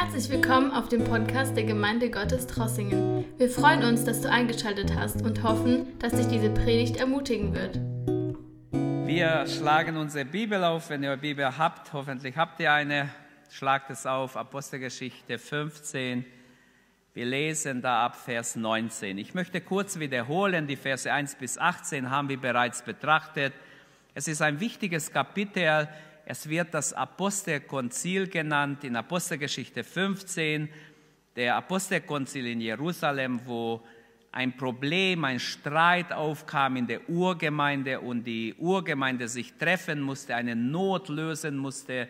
Herzlich willkommen auf dem Podcast der Gemeinde Gottes Trossingen. Wir freuen uns, dass du eingeschaltet hast und hoffen, dass dich diese Predigt ermutigen wird. Wir schlagen unsere Bibel auf, wenn ihr eine Bibel habt. Hoffentlich habt ihr eine. Schlagt es auf, Apostelgeschichte 15. Wir lesen da ab Vers 19. Ich möchte kurz wiederholen, die Verse 1 bis 18 haben wir bereits betrachtet. Es ist ein wichtiges Kapitel es wird das Apostelkonzil genannt in Apostelgeschichte 15, der Apostelkonzil in Jerusalem, wo ein Problem, ein Streit aufkam in der Urgemeinde und die Urgemeinde sich treffen musste, eine Not lösen musste.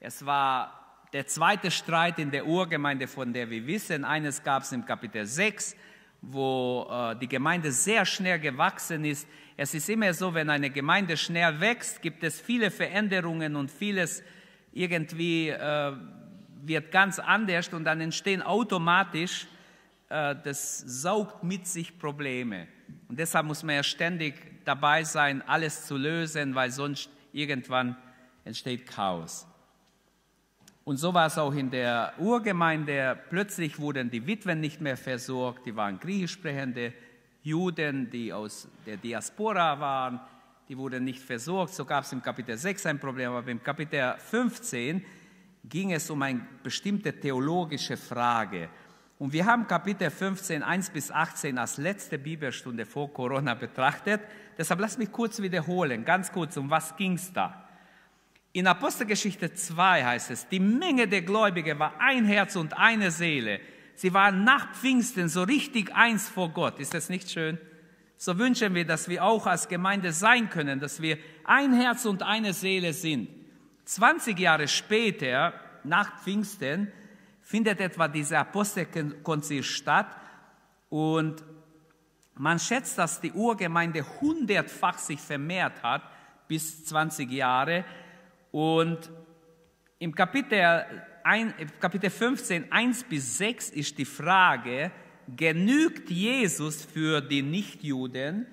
Es war der zweite Streit in der Urgemeinde, von der wir wissen. Eines gab es im Kapitel 6, wo äh, die Gemeinde sehr schnell gewachsen ist. Es ist immer so, wenn eine Gemeinde schnell wächst, gibt es viele Veränderungen und vieles irgendwie äh, wird ganz anders und dann entstehen automatisch, äh, das saugt mit sich Probleme. Und deshalb muss man ja ständig dabei sein, alles zu lösen, weil sonst irgendwann entsteht Chaos. Und so war es auch in der Urgemeinde. Plötzlich wurden die Witwen nicht mehr versorgt, die waren griechisch sprechende Juden, die aus der Diaspora waren, die wurden nicht versorgt. So gab es im Kapitel 6 ein Problem, aber im Kapitel 15 ging es um eine bestimmte theologische Frage. Und wir haben Kapitel 15, 1 bis 18 als letzte Bibelstunde vor Corona betrachtet. Deshalb lass mich kurz wiederholen, ganz kurz, um was ging es da? In Apostelgeschichte 2 heißt es, die Menge der Gläubigen war ein Herz und eine Seele. Sie waren nach Pfingsten so richtig eins vor Gott. Ist das nicht schön? So wünschen wir, dass wir auch als Gemeinde sein können, dass wir ein Herz und eine Seele sind. 20 Jahre später, nach Pfingsten, findet etwa dieser Apostelkonzil statt und man schätzt, dass die Urgemeinde hundertfach sich vermehrt hat bis 20 Jahre und im Kapitel ein, Kapitel 15, 1 bis 6 ist die Frage, genügt Jesus für die Nichtjuden,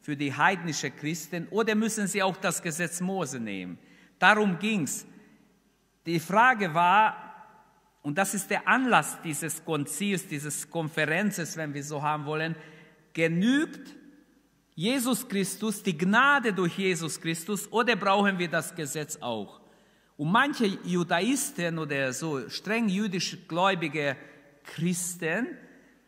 für die heidnische Christen oder müssen sie auch das Gesetz Mose nehmen? Darum ging es. Die Frage war, und das ist der Anlass dieses Konzils, dieses Konferenzes, wenn wir so haben wollen, genügt Jesus Christus, die Gnade durch Jesus Christus oder brauchen wir das Gesetz auch? Und manche Judaisten oder so streng jüdisch gläubige Christen,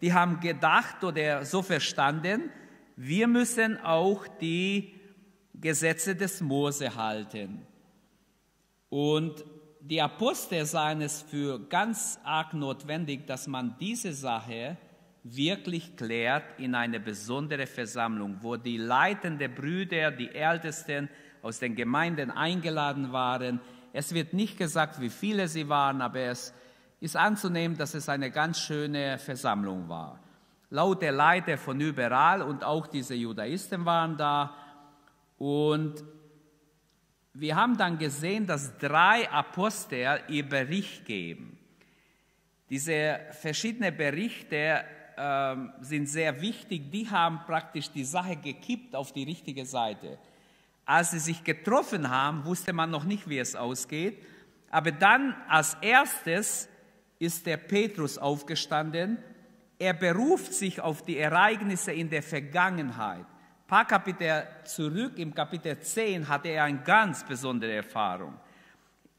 die haben gedacht oder so verstanden, wir müssen auch die Gesetze des Mose halten. Und die Apostel sahen es für ganz arg notwendig, dass man diese Sache wirklich klärt in eine besondere Versammlung, wo die leitenden Brüder, die Ältesten aus den Gemeinden eingeladen waren, es wird nicht gesagt, wie viele sie waren, aber es ist anzunehmen, dass es eine ganz schöne Versammlung war. Laut der Leiter von überall und auch diese Judaisten waren da. Und wir haben dann gesehen, dass drei Apostel ihr Bericht geben. Diese verschiedenen Berichte äh, sind sehr wichtig. Die haben praktisch die Sache gekippt auf die richtige Seite. Als sie sich getroffen haben, wusste man noch nicht, wie es ausgeht. Aber dann als erstes ist der Petrus aufgestanden. Er beruft sich auf die Ereignisse in der Vergangenheit. Ein paar Kapitel zurück, im Kapitel 10, hatte er eine ganz besondere Erfahrung.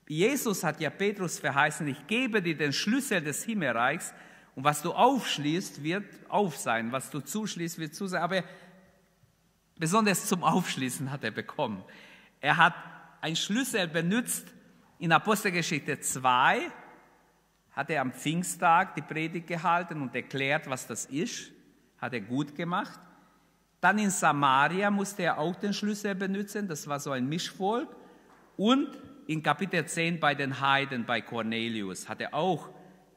Jesus hat ja Petrus verheißen, ich gebe dir den Schlüssel des Himmelreichs und was du aufschließt, wird auf sein, was du zuschließt, wird zu sein. Aber Besonders zum Aufschließen hat er bekommen. Er hat einen Schlüssel benutzt in Apostelgeschichte 2, hat er am Pfingsttag die Predigt gehalten und erklärt, was das ist. Hat er gut gemacht. Dann in Samaria musste er auch den Schlüssel benutzen, das war so ein Mischvolk. Und in Kapitel 10 bei den Heiden, bei Cornelius, hat er auch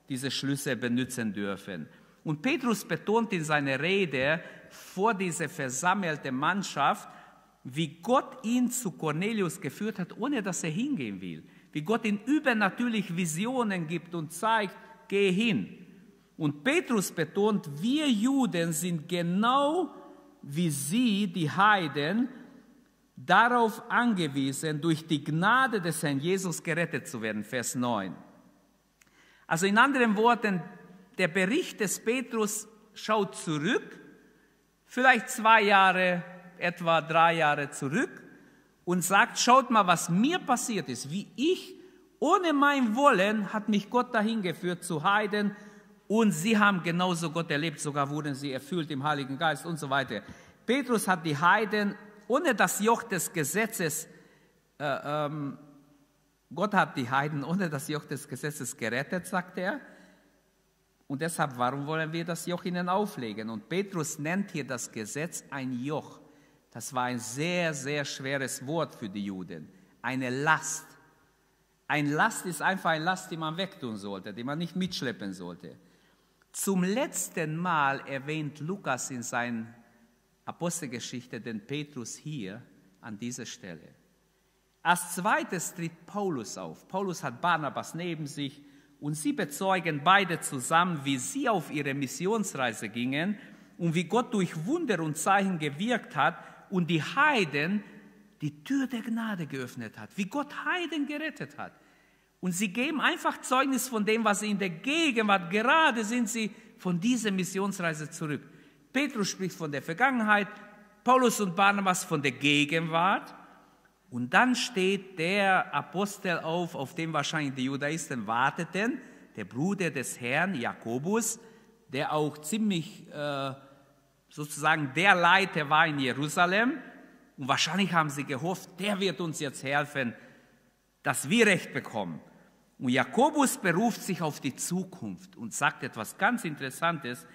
diese Schlüssel benutzen dürfen. Und Petrus betont in seiner Rede vor dieser versammelten Mannschaft, wie Gott ihn zu Cornelius geführt hat, ohne dass er hingehen will. Wie Gott ihm übernatürlich Visionen gibt und zeigt, geh hin. Und Petrus betont, wir Juden sind genau wie sie, die Heiden, darauf angewiesen, durch die Gnade des Herrn Jesus gerettet zu werden. Vers 9. Also in anderen Worten, der Bericht des Petrus schaut zurück, vielleicht zwei Jahre, etwa drei Jahre zurück und sagt, schaut mal, was mir passiert ist, wie ich ohne mein Wollen hat mich Gott dahin geführt zu Heiden und sie haben genauso Gott erlebt, sogar wurden sie erfüllt im Heiligen Geist und so weiter. Petrus hat die Heiden ohne das Joch des Gesetzes, äh, ähm, Gott hat die Heiden ohne das Joch des Gesetzes gerettet, sagt er. Und deshalb, warum wollen wir das Joch ihnen auflegen? Und Petrus nennt hier das Gesetz ein Joch. Das war ein sehr, sehr schweres Wort für die Juden. Eine Last. Ein Last ist einfach eine Last, die man wegtun sollte, die man nicht mitschleppen sollte. Zum letzten Mal erwähnt Lukas in seiner Apostelgeschichte den Petrus hier an dieser Stelle. Als zweites tritt Paulus auf. Paulus hat Barnabas neben sich und sie bezeugen beide zusammen, wie sie auf ihre Missionsreise gingen und wie Gott durch Wunder und Zeichen gewirkt hat und die Heiden die Tür der Gnade geöffnet hat, wie Gott Heiden gerettet hat. Und sie geben einfach Zeugnis von dem, was sie in der Gegenwart, gerade sind sie von dieser Missionsreise zurück. Petrus spricht von der Vergangenheit, Paulus und Barnabas von der Gegenwart. Und dann steht der Apostel auf, auf dem wahrscheinlich die Judaisten warteten, der Bruder des Herrn, Jakobus, der auch ziemlich äh, sozusagen der Leiter war in Jerusalem. Und wahrscheinlich haben sie gehofft, der wird uns jetzt helfen, dass wir Recht bekommen. Und Jakobus beruft sich auf die Zukunft und sagt etwas ganz Interessantes.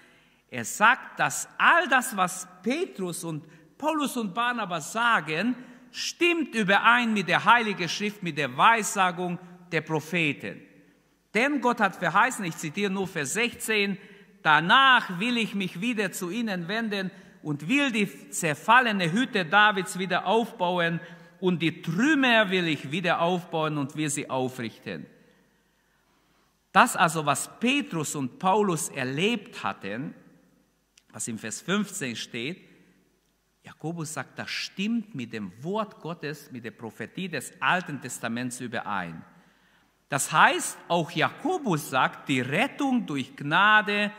Er sagt, dass all das, was Petrus und Paulus und Barnabas sagen, stimmt überein mit der Heiligen Schrift, mit der Weissagung der Propheten. Denn Gott hat verheißen, ich zitiere nur Vers 16, danach will ich mich wieder zu ihnen wenden und will die zerfallene Hütte Davids wieder aufbauen und die Trümmer will ich wieder aufbauen und will sie aufrichten. Das also, was Petrus und Paulus erlebt hatten, was im Vers 15 steht, Jakobus sagt, das stimmt mit dem Wort Gottes, mit der Prophetie des Alten Testaments überein. Das heißt, auch Jakobus sagt, die Rettung durch Gnade,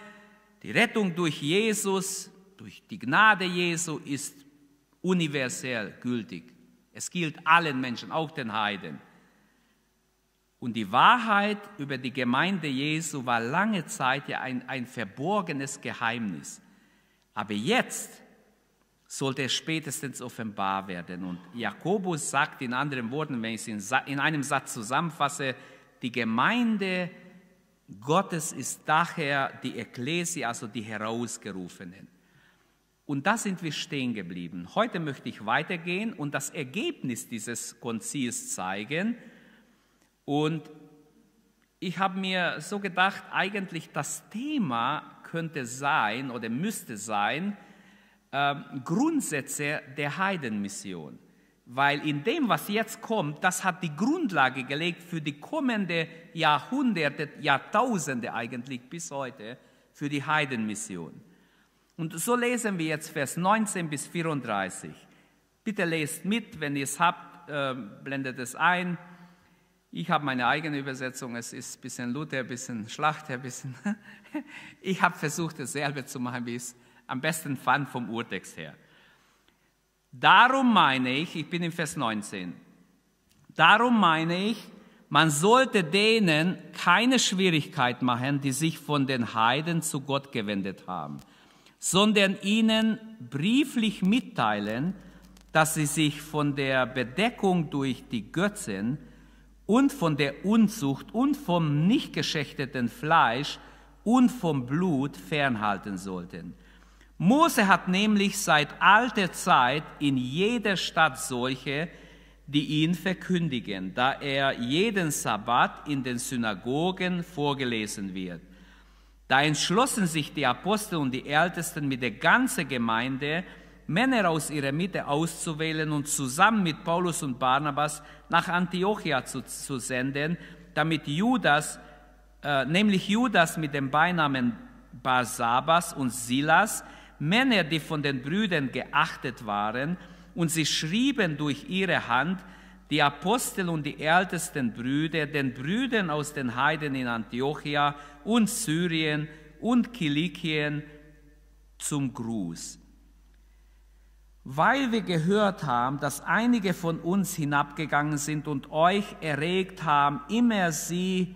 die Rettung durch Jesus, durch die Gnade Jesu ist universell gültig. Es gilt allen Menschen, auch den Heiden. Und die Wahrheit über die Gemeinde Jesu war lange Zeit ja ein, ein verborgenes Geheimnis. Aber jetzt sollte es spätestens offenbar werden. Und Jakobus sagt in anderen Worten, wenn ich es in einem Satz zusammenfasse, die Gemeinde Gottes ist daher die Ekklesia, also die Herausgerufenen. Und da sind wir stehen geblieben. Heute möchte ich weitergehen und das Ergebnis dieses Konzils zeigen. Und ich habe mir so gedacht, eigentlich das Thema könnte sein oder müsste sein, äh, Grundsätze der Heidenmission. Weil in dem, was jetzt kommt, das hat die Grundlage gelegt für die kommende Jahrhunderte, Jahrtausende eigentlich bis heute, für die Heidenmission. Und so lesen wir jetzt Vers 19 bis 34. Bitte lest mit, wenn ihr es habt, äh, blendet es ein. Ich habe meine eigene Übersetzung, es ist ein bisschen Luther, ein bisschen Schlachter, ein bisschen. ich habe versucht, dasselbe zu machen, wie es am besten fand vom Urtext her. Darum meine ich, ich bin im Vers 19, darum meine ich, man sollte denen keine Schwierigkeit machen, die sich von den Heiden zu Gott gewendet haben sondern ihnen brieflich mitteilen, dass sie sich von der Bedeckung durch die Götzen und von der Unzucht und vom nicht geschächteten Fleisch und vom Blut fernhalten sollten. Mose hat nämlich seit alter Zeit in jeder Stadt solche, die ihn verkündigen, da er jeden Sabbat in den Synagogen vorgelesen wird. Da entschlossen sich die Apostel und die Ältesten mit der ganzen Gemeinde, Männer aus ihrer Mitte auszuwählen und zusammen mit Paulus und Barnabas nach Antiochia zu, zu senden, damit Judas, äh, nämlich Judas mit dem Beinamen Barsabas und Silas, Männer, die von den Brüdern geachtet waren, und sie schrieben durch ihre Hand, die Apostel und die ältesten Brüder, den Brüdern aus den Heiden in Antiochia und Syrien und Kilikien zum Gruß. Weil wir gehört haben, dass einige von uns hinabgegangen sind und euch erregt haben, immer sie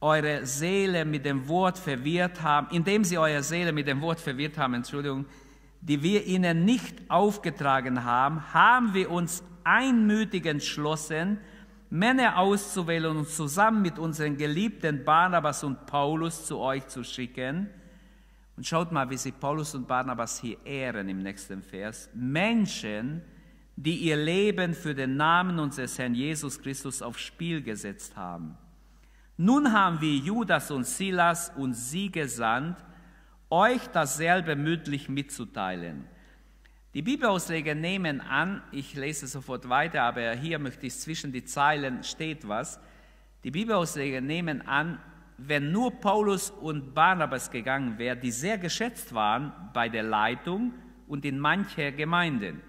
eure Seele mit dem Wort verwirrt haben, indem sie eure Seele mit dem Wort verwirrt haben, Entschuldigung, die wir ihnen nicht aufgetragen haben, haben wir uns einmütig entschlossen, Männer auszuwählen und zusammen mit unseren geliebten Barnabas und Paulus zu euch zu schicken. Und schaut mal, wie sie Paulus und Barnabas hier ehren im nächsten Vers. Menschen, die ihr Leben für den Namen unseres Herrn Jesus Christus aufs Spiel gesetzt haben. Nun haben wir Judas und Silas und sie gesandt, euch dasselbe mündlich mitzuteilen. Die Bibelausleger nehmen an, ich lese sofort weiter, aber hier möchte ich zwischen die Zeilen steht was. Die Bibelausleger nehmen an, wenn nur Paulus und Barnabas gegangen wären, die sehr geschätzt waren bei der Leitung und in mancher Gemeinden.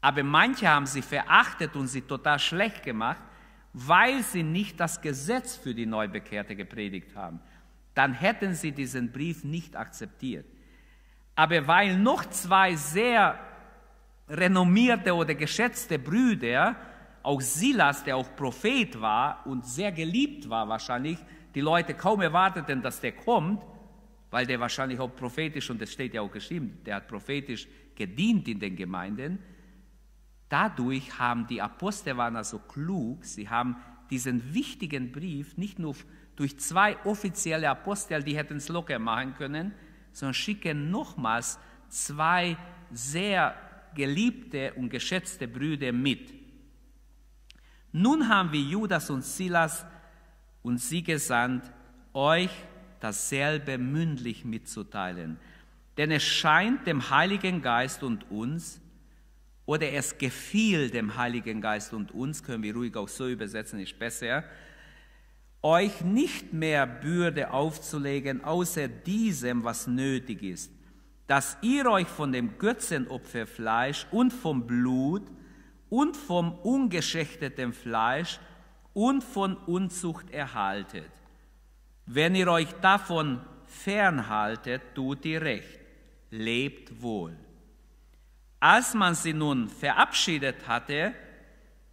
Aber manche haben sie verachtet und sie total schlecht gemacht, weil sie nicht das Gesetz für die Neubekehrte gepredigt haben. Dann hätten sie diesen Brief nicht akzeptiert. Aber weil noch zwei sehr renommierte oder geschätzte Brüder, auch Silas, der auch Prophet war und sehr geliebt war wahrscheinlich, die Leute kaum erwarteten, dass der kommt, weil der wahrscheinlich auch prophetisch, und das steht ja auch geschrieben, der hat prophetisch gedient in den Gemeinden. Dadurch haben die Apostel waren also klug, sie haben diesen wichtigen Brief nicht nur durch zwei offizielle Apostel, die hätten es locker machen können, sondern schicken nochmals zwei sehr geliebte und geschätzte Brüder mit. Nun haben wir Judas und Silas und sie gesandt, euch dasselbe mündlich mitzuteilen. Denn es scheint dem Heiligen Geist und uns, oder es gefiel dem Heiligen Geist und uns, können wir ruhig auch so übersetzen, ist besser, euch nicht mehr Bürde aufzulegen, außer diesem, was nötig ist, dass ihr euch von dem Götzenopferfleisch und vom Blut und vom ungeschächteten Fleisch und von Unzucht erhaltet. Wenn ihr euch davon fernhaltet, tut ihr recht, lebt wohl. Als man sie nun verabschiedet hatte,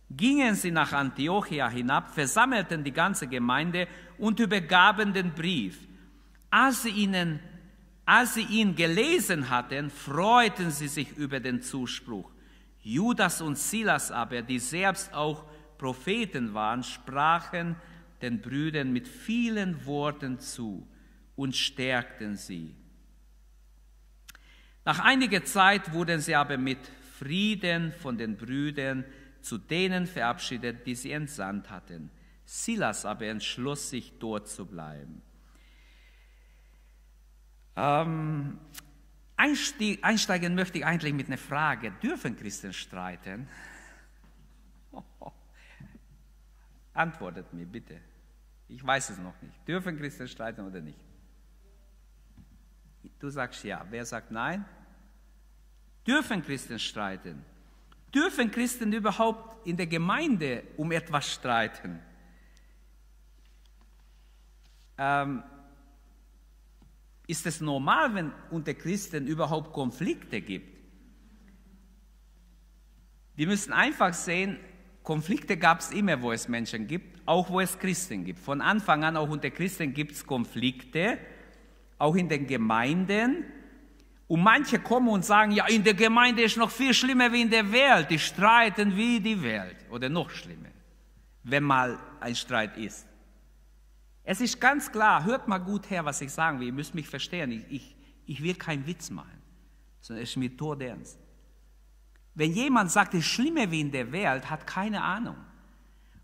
gingen sie nach Antiochia hinab, versammelten die ganze Gemeinde und übergaben den Brief. Als sie, ihnen, als sie ihn gelesen hatten, freuten sie sich über den Zuspruch. Judas und Silas aber, die selbst auch Propheten waren, sprachen den Brüdern mit vielen Worten zu und stärkten sie. Nach einiger Zeit wurden sie aber mit Frieden von den Brüdern zu denen verabschiedet, die sie entsandt hatten. Silas aber entschloss sich, dort zu bleiben. Ähm, einsteigen möchte ich eigentlich mit einer Frage. Dürfen Christen streiten? Antwortet mir bitte. Ich weiß es noch nicht. Dürfen Christen streiten oder nicht? Du sagst ja. Wer sagt nein? Dürfen Christen streiten? Dürfen Christen überhaupt in der Gemeinde um etwas streiten? Ähm, ist es normal, wenn unter Christen überhaupt Konflikte gibt? Wir müssen einfach sehen, Konflikte gab es immer, wo es Menschen gibt, auch wo es Christen gibt. Von Anfang an, auch unter Christen gibt es Konflikte, auch in den Gemeinden. Und manche kommen und sagen, ja, in der Gemeinde ist noch viel schlimmer wie in der Welt. Die streiten wie die Welt. Oder noch schlimmer, wenn mal ein Streit ist. Es ist ganz klar, hört mal gut her, was ich sagen will. Ihr müsst mich verstehen. Ich, ich, ich will keinen Witz machen, sondern es ist mir todernst. Wenn jemand sagt, es ist schlimmer wie in der Welt, hat keine Ahnung.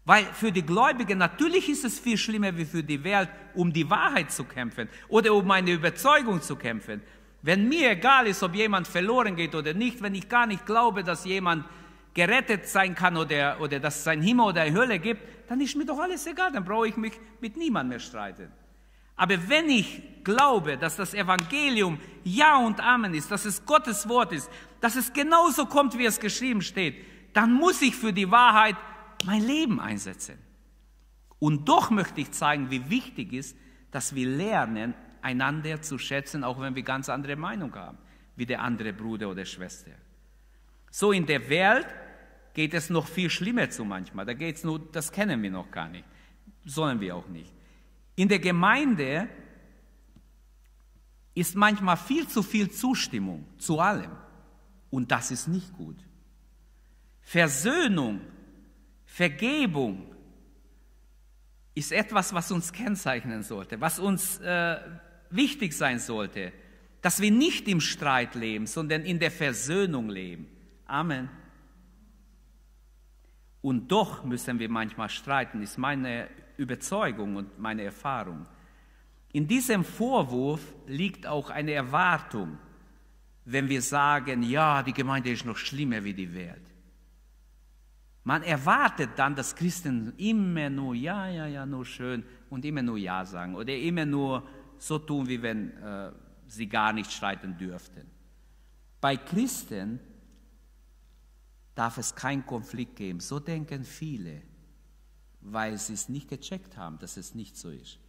Weil für die Gläubigen natürlich ist es viel schlimmer wie für die Welt, um die Wahrheit zu kämpfen oder um eine Überzeugung zu kämpfen. Wenn mir egal ist, ob jemand verloren geht oder nicht, wenn ich gar nicht glaube, dass jemand gerettet sein kann oder, oder dass es ein Himmel oder eine Hölle gibt, dann ist mir doch alles egal, dann brauche ich mich mit niemandem mehr streiten. Aber wenn ich glaube, dass das Evangelium Ja und Amen ist, dass es Gottes Wort ist, dass es genauso kommt, wie es geschrieben steht, dann muss ich für die Wahrheit mein Leben einsetzen. Und doch möchte ich zeigen, wie wichtig es ist, dass wir lernen, einander zu schätzen, auch wenn wir ganz andere Meinung haben, wie der andere Bruder oder Schwester. So in der Welt geht es noch viel schlimmer zu manchmal. Da geht es nur, das kennen wir noch gar nicht. Sollen wir auch nicht. In der Gemeinde ist manchmal viel zu viel Zustimmung zu allem. Und das ist nicht gut. Versöhnung, Vergebung ist etwas, was uns kennzeichnen sollte, was uns äh, wichtig sein sollte, dass wir nicht im Streit leben, sondern in der Versöhnung leben. Amen. Und doch müssen wir manchmal streiten, ist meine Überzeugung und meine Erfahrung. In diesem Vorwurf liegt auch eine Erwartung, wenn wir sagen, ja, die Gemeinde ist noch schlimmer wie die Welt. Man erwartet dann, dass Christen immer nur ja, ja, ja, nur schön und immer nur ja sagen oder immer nur so tun, wie wenn äh, sie gar nicht streiten dürften. Bei Christen darf es keinen Konflikt geben. So denken viele, weil sie es nicht gecheckt haben, dass es nicht so ist.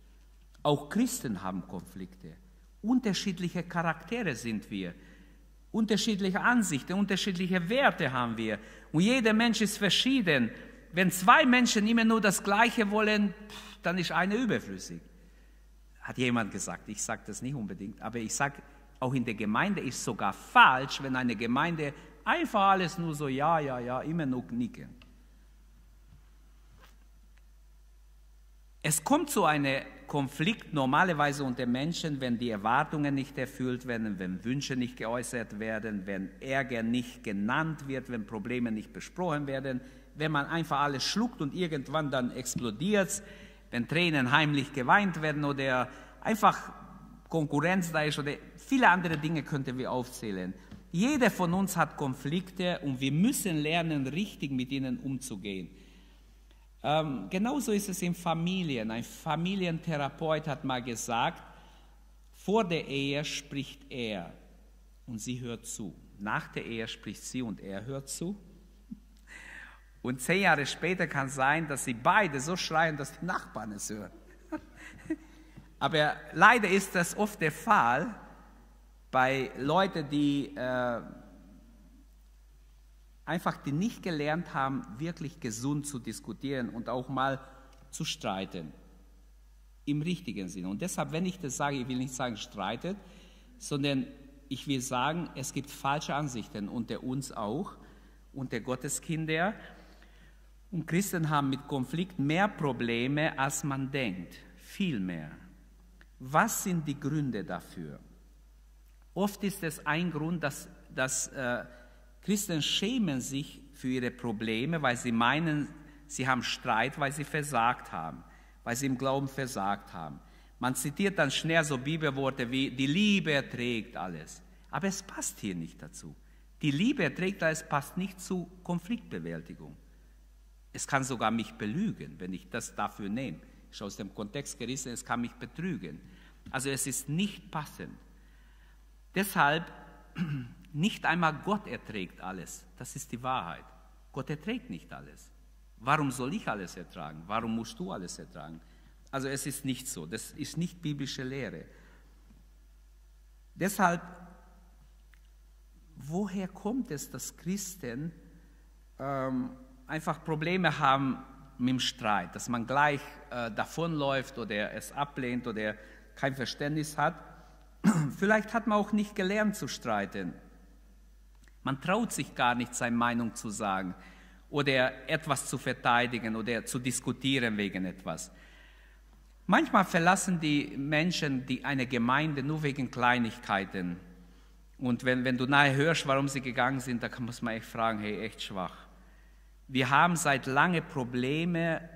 Auch Christen haben Konflikte. Unterschiedliche Charaktere sind wir. Unterschiedliche Ansichten, unterschiedliche Werte haben wir. Und jeder Mensch ist verschieden. Wenn zwei Menschen immer nur das Gleiche wollen, dann ist einer überflüssig. Hat jemand gesagt. Ich sage das nicht unbedingt, aber ich sage, auch in der Gemeinde ist sogar falsch, wenn eine Gemeinde einfach alles nur so, ja, ja, ja, immer nur nicken. Es kommt zu einem Konflikt normalerweise unter Menschen, wenn die Erwartungen nicht erfüllt werden, wenn Wünsche nicht geäußert werden, wenn Ärger nicht genannt wird, wenn Probleme nicht besprochen werden, wenn man einfach alles schluckt und irgendwann dann explodiert, wenn Tränen heimlich geweint werden oder einfach Konkurrenz da ist oder viele andere Dinge könnten wir aufzählen. Jeder von uns hat Konflikte und wir müssen lernen, richtig mit ihnen umzugehen. Ähm, genauso ist es in Familien. Ein Familientherapeut hat mal gesagt, vor der Ehe spricht er und sie hört zu. Nach der Ehe spricht sie und er hört zu. Und zehn Jahre später kann es sein, dass sie beide so schreien, dass die Nachbarn es hören. Aber leider ist das oft der Fall bei Leuten, die äh, einfach die nicht gelernt haben, wirklich gesund zu diskutieren und auch mal zu streiten. Im richtigen Sinne. Und deshalb, wenn ich das sage, ich will nicht sagen streitet, sondern ich will sagen, es gibt falsche Ansichten unter uns auch, unter Gotteskinder. Und Christen haben mit Konflikt mehr Probleme, als man denkt. Viel mehr. Was sind die Gründe dafür? Oft ist es ein Grund, dass, dass äh, Christen schämen sich für ihre Probleme, weil sie meinen, sie haben Streit, weil sie versagt haben, weil sie im Glauben versagt haben. Man zitiert dann schnell so Bibelworte wie, die Liebe erträgt alles. Aber es passt hier nicht dazu. Die Liebe erträgt alles, passt nicht zu Konfliktbewältigung. Es kann sogar mich belügen, wenn ich das dafür nehme. Ich aus dem Kontext gerissen, es kann mich betrügen. Also es ist nicht passend. Deshalb nicht einmal Gott erträgt alles. Das ist die Wahrheit. Gott erträgt nicht alles. Warum soll ich alles ertragen? Warum musst du alles ertragen? Also es ist nicht so. Das ist nicht biblische Lehre. Deshalb, woher kommt es, dass Christen ähm, einfach Probleme haben mit dem Streit, dass man gleich äh, davonläuft oder es ablehnt oder kein Verständnis hat? Vielleicht hat man auch nicht gelernt zu streiten. Man traut sich gar nicht, seine Meinung zu sagen oder etwas zu verteidigen oder zu diskutieren wegen etwas. Manchmal verlassen die Menschen die eine Gemeinde nur wegen Kleinigkeiten. Und wenn, wenn du nahe hörst, warum sie gegangen sind, da muss man echt fragen, hey, echt schwach. Wir haben seit lange Probleme,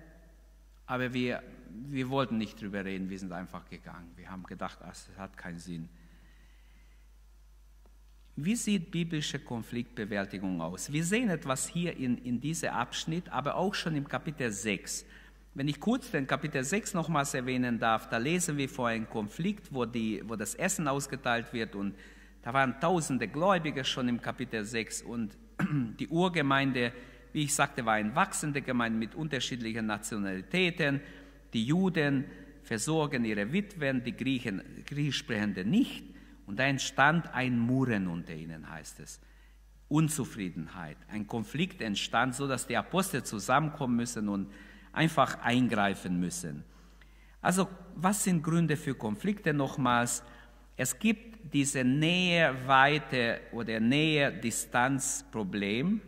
aber wir, wir wollten nicht drüber reden, wir sind einfach gegangen. Wir haben gedacht, ach, das hat keinen Sinn. Wie sieht biblische Konfliktbewältigung aus? Wir sehen etwas hier in, in diesem Abschnitt, aber auch schon im Kapitel 6. Wenn ich kurz den Kapitel 6 nochmals erwähnen darf, da lesen wir vor einem Konflikt, wo, die, wo das Essen ausgeteilt wird und da waren tausende Gläubige schon im Kapitel 6 und die Urgemeinde wie ich sagte, war eine wachsende Gemeinde mit unterschiedlichen Nationalitäten. Die Juden versorgen ihre Witwen, die Griechen, Griechischsprechende nicht. Und da entstand ein Murren unter ihnen, heißt es. Unzufriedenheit. Ein Konflikt entstand, so dass die Apostel zusammenkommen müssen und einfach eingreifen müssen. Also, was sind Gründe für Konflikte nochmals? Es gibt diese Nähe-Weite oder Nähe-Distanz-Problem.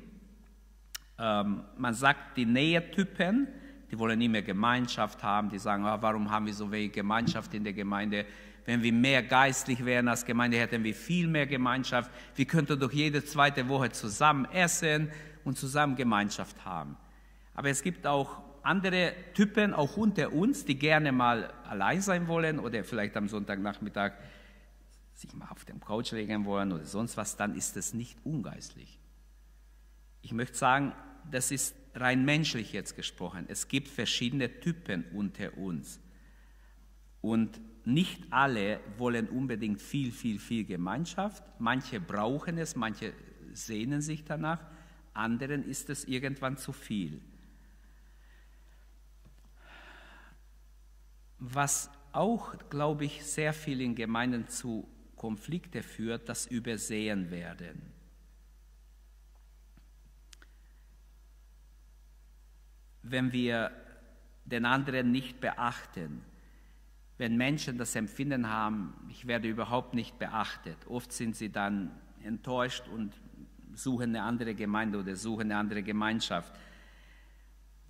Ähm, man sagt, die Nähetypen, die wollen nie mehr Gemeinschaft haben, die sagen, ah, warum haben wir so wenig Gemeinschaft in der Gemeinde? Wenn wir mehr geistlich wären als Gemeinde, hätten wir viel mehr Gemeinschaft. Wir könnten doch jede zweite Woche zusammen essen und zusammen Gemeinschaft haben. Aber es gibt auch andere Typen, auch unter uns, die gerne mal allein sein wollen oder vielleicht am Sonntagnachmittag sich mal auf dem Couch legen wollen oder sonst was, dann ist das nicht ungeistlich. Ich möchte sagen, das ist rein menschlich jetzt gesprochen. Es gibt verschiedene Typen unter uns. Und nicht alle wollen unbedingt viel, viel, viel Gemeinschaft. Manche brauchen es, manche sehnen sich danach, anderen ist es irgendwann zu viel. Was auch, glaube ich, sehr viel in Gemeinden zu Konflikte führt, das Übersehen werden. Wenn wir den anderen nicht beachten, wenn Menschen das Empfinden haben, ich werde überhaupt nicht beachtet, oft sind sie dann enttäuscht und suchen eine andere Gemeinde oder suchen eine andere Gemeinschaft.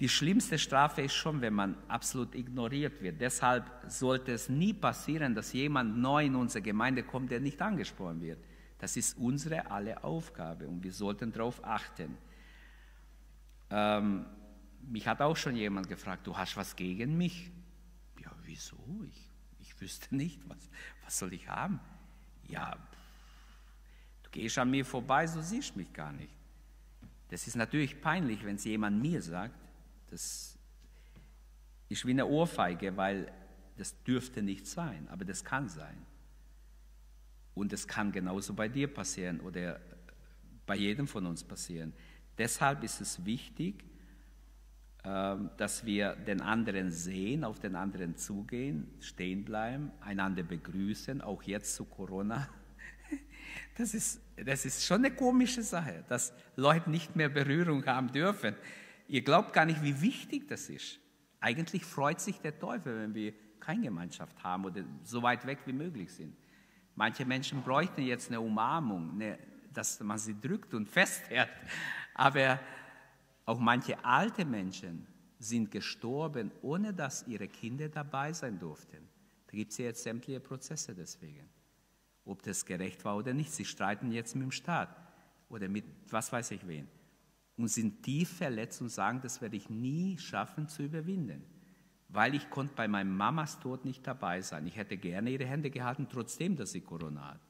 Die schlimmste Strafe ist schon, wenn man absolut ignoriert wird. Deshalb sollte es nie passieren, dass jemand neu in unsere Gemeinde kommt, der nicht angesprochen wird. Das ist unsere alle Aufgabe und wir sollten darauf achten. Ähm, mich hat auch schon jemand gefragt, du hast was gegen mich? Ja, wieso? Ich, ich wüsste nicht, was, was soll ich haben? Ja, du gehst an mir vorbei, so siehst mich gar nicht. Das ist natürlich peinlich, wenn es jemand mir sagt. Das ist wie eine Ohrfeige, weil das dürfte nicht sein, aber das kann sein. Und es kann genauso bei dir passieren oder bei jedem von uns passieren. Deshalb ist es wichtig, dass wir den anderen sehen, auf den anderen zugehen, stehen bleiben, einander begrüßen, auch jetzt zu Corona. Das ist, das ist schon eine komische Sache, dass Leute nicht mehr Berührung haben dürfen. Ihr glaubt gar nicht, wie wichtig das ist. Eigentlich freut sich der Teufel, wenn wir keine Gemeinschaft haben oder so weit weg wie möglich sind. Manche Menschen bräuchten jetzt eine Umarmung, eine, dass man sie drückt und festhält. Aber auch manche alte Menschen sind gestorben, ohne dass ihre Kinder dabei sein durften. Da gibt es ja jetzt sämtliche Prozesse deswegen. Ob das gerecht war oder nicht. Sie streiten jetzt mit dem Staat oder mit was weiß ich wen und sind tief verletzt und sagen, das werde ich nie schaffen zu überwinden, weil ich konnte bei meinem Mamas Tod nicht dabei sein. Ich hätte gerne ihre Hände gehalten, trotzdem, dass sie Corona hat.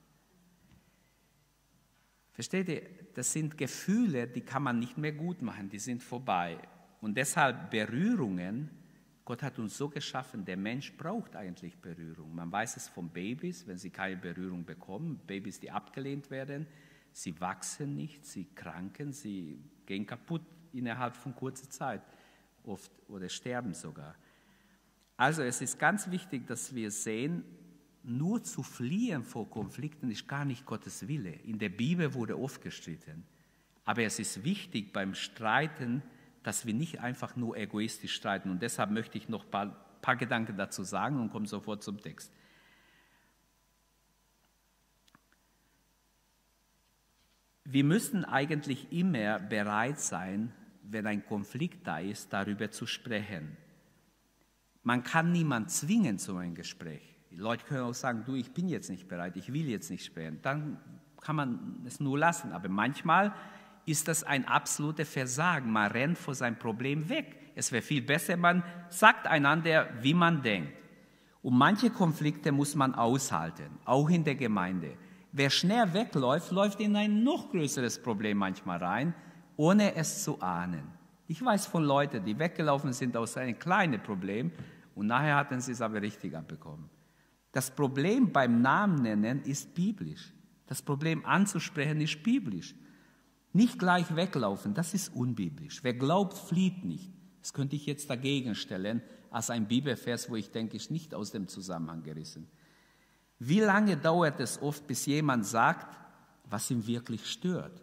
Versteht ihr, das sind Gefühle, die kann man nicht mehr gut machen, die sind vorbei. Und deshalb Berührungen, Gott hat uns so geschaffen, der Mensch braucht eigentlich Berührung. Man weiß es von Babys, wenn sie keine Berührung bekommen, Babys, die abgelehnt werden, sie wachsen nicht, sie kranken, sie gehen kaputt innerhalb von kurzer Zeit oft oder sterben sogar. Also es ist ganz wichtig, dass wir sehen, nur zu fliehen vor Konflikten ist gar nicht Gottes Wille. In der Bibel wurde oft gestritten. Aber es ist wichtig beim Streiten, dass wir nicht einfach nur egoistisch streiten. Und deshalb möchte ich noch ein paar, paar Gedanken dazu sagen und komme sofort zum Text. Wir müssen eigentlich immer bereit sein, wenn ein Konflikt da ist, darüber zu sprechen. Man kann niemand zwingen zu einem Gespräch. Die Leute können auch sagen, du, ich bin jetzt nicht bereit, ich will jetzt nicht sprechen. Dann kann man es nur lassen. Aber manchmal ist das ein absolutes Versagen. Man rennt vor seinem Problem weg. Es wäre viel besser, man sagt einander, wie man denkt. Und manche Konflikte muss man aushalten, auch in der Gemeinde. Wer schnell wegläuft, läuft in ein noch größeres Problem manchmal rein, ohne es zu ahnen. Ich weiß von Leuten, die weggelaufen sind aus einem kleinen Problem und nachher hatten sie es aber richtig abbekommen. Das Problem beim Namen nennen ist biblisch. Das Problem anzusprechen ist biblisch. Nicht gleich weglaufen, das ist unbiblisch. Wer glaubt, flieht nicht. Das könnte ich jetzt dagegen stellen, als ein Bibelvers, wo ich denke, ist nicht aus dem Zusammenhang gerissen. Wie lange dauert es oft, bis jemand sagt, was ihm wirklich stört?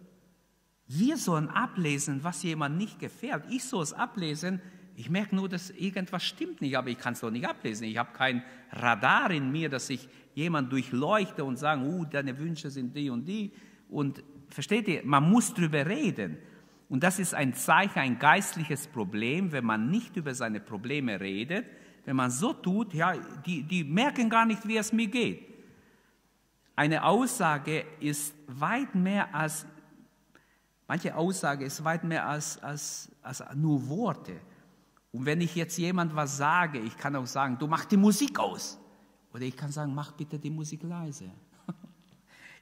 Wir sollen ablesen, was jemand nicht gefällt. Ich soll es ablesen. Ich merke nur, dass irgendwas stimmt nicht, aber ich kann es doch nicht ablesen. Ich habe kein Radar in mir, dass ich jemand durchleuchte und sage, uh, deine Wünsche sind die und die. Und versteht ihr, man muss drüber reden. Und das ist ein Zeichen, ein geistliches Problem, wenn man nicht über seine Probleme redet, wenn man so tut, ja, die, die merken gar nicht, wie es mir geht. Eine Aussage ist weit mehr als, manche Aussage ist weit mehr als, als, als nur Worte. Und wenn ich jetzt jemand was sage, ich kann auch sagen, du mach die Musik aus. Oder ich kann sagen, mach bitte die Musik leise.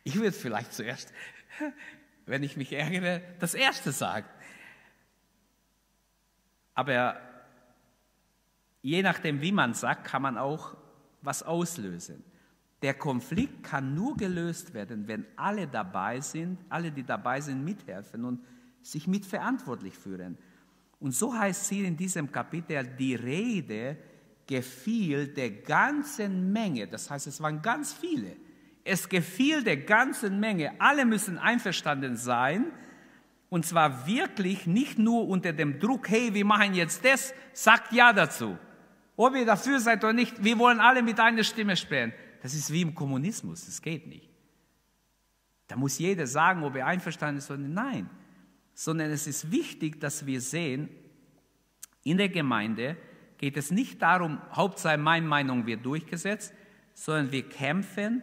Ich würde vielleicht zuerst wenn ich mich ärgere, das Erste sagt. Aber je nachdem, wie man sagt, kann man auch was auslösen. Der Konflikt kann nur gelöst werden, wenn alle dabei sind, alle, die dabei sind, mithelfen und sich mitverantwortlich führen. Und so heißt es hier in diesem Kapitel, die Rede gefiel der ganzen Menge. Das heißt, es waren ganz viele. Es gefiel der ganzen Menge. Alle müssen einverstanden sein. Und zwar wirklich nicht nur unter dem Druck, hey, wir machen jetzt das, sagt ja dazu. Ob ihr dafür seid oder nicht, wir wollen alle mit einer Stimme sprechen. Das ist wie im Kommunismus, das geht nicht. Da muss jeder sagen, ob er einverstanden ist oder nicht. Nein. Sondern es ist wichtig, dass wir sehen, in der Gemeinde geht es nicht darum, Hauptsache meine Meinung wird durchgesetzt, sondern wir kämpfen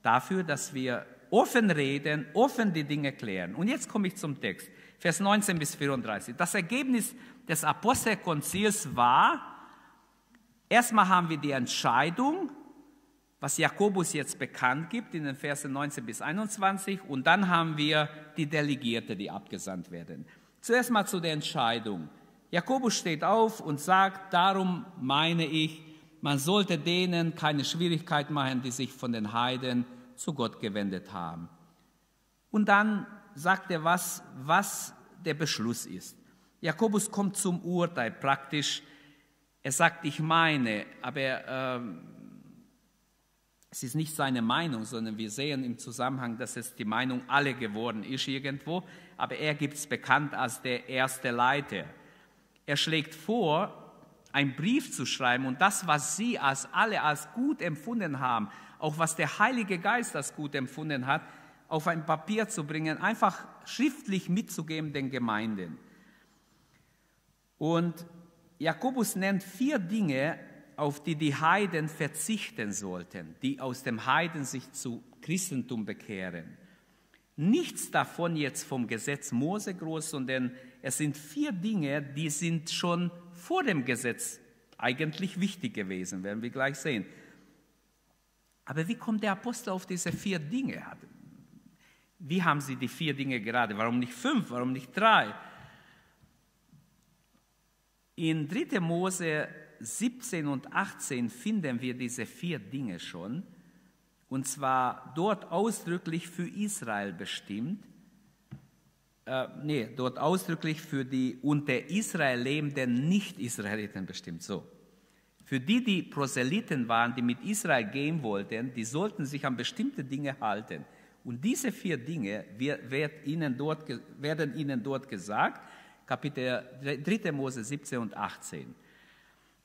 dafür, dass wir offen reden, offen die Dinge klären. Und jetzt komme ich zum Text, Vers 19 bis 34. Das Ergebnis des Apostelkonzils war, erstmal haben wir die Entscheidung, was Jakobus jetzt bekannt gibt in den Versen 19 bis 21, und dann haben wir die Delegierte, die abgesandt werden. Zuerst mal zu der Entscheidung. Jakobus steht auf und sagt, darum meine ich, man sollte denen keine Schwierigkeit machen, die sich von den Heiden zu Gott gewendet haben. Und dann sagt er, was, was der Beschluss ist. Jakobus kommt zum Urteil praktisch. Er sagt, ich meine, aber ähm, es ist nicht seine Meinung, sondern wir sehen im Zusammenhang, dass es die Meinung alle geworden ist irgendwo. Aber er gibt es bekannt als der erste Leiter. Er schlägt vor, einen Brief zu schreiben und das, was Sie als alle als gut empfunden haben, auch was der Heilige Geist als gut empfunden hat, auf ein Papier zu bringen, einfach schriftlich mitzugeben den Gemeinden. Und Jakobus nennt vier Dinge, auf die die Heiden verzichten sollten, die aus dem Heiden sich zu Christentum bekehren. Nichts davon jetzt vom Gesetz Mose groß, sondern es sind vier Dinge, die sind schon vor dem Gesetz eigentlich wichtig gewesen, werden wir gleich sehen. Aber wie kommt der Apostel auf diese vier Dinge? Wie haben sie die vier Dinge gerade? Warum nicht fünf? Warum nicht drei? In 3. Mose 17 und 18 finden wir diese vier Dinge schon, und zwar dort ausdrücklich für Israel bestimmt äh, nee, dort ausdrücklich für die unter Israel lebenden Nicht-Israeliten bestimmt. So. Für die, die Proselyten waren, die mit Israel gehen wollten, die sollten sich an bestimmte Dinge halten. Und diese vier Dinge wird ihnen dort, werden ihnen dort gesagt, Kapitel 3. Mose 17 und 18.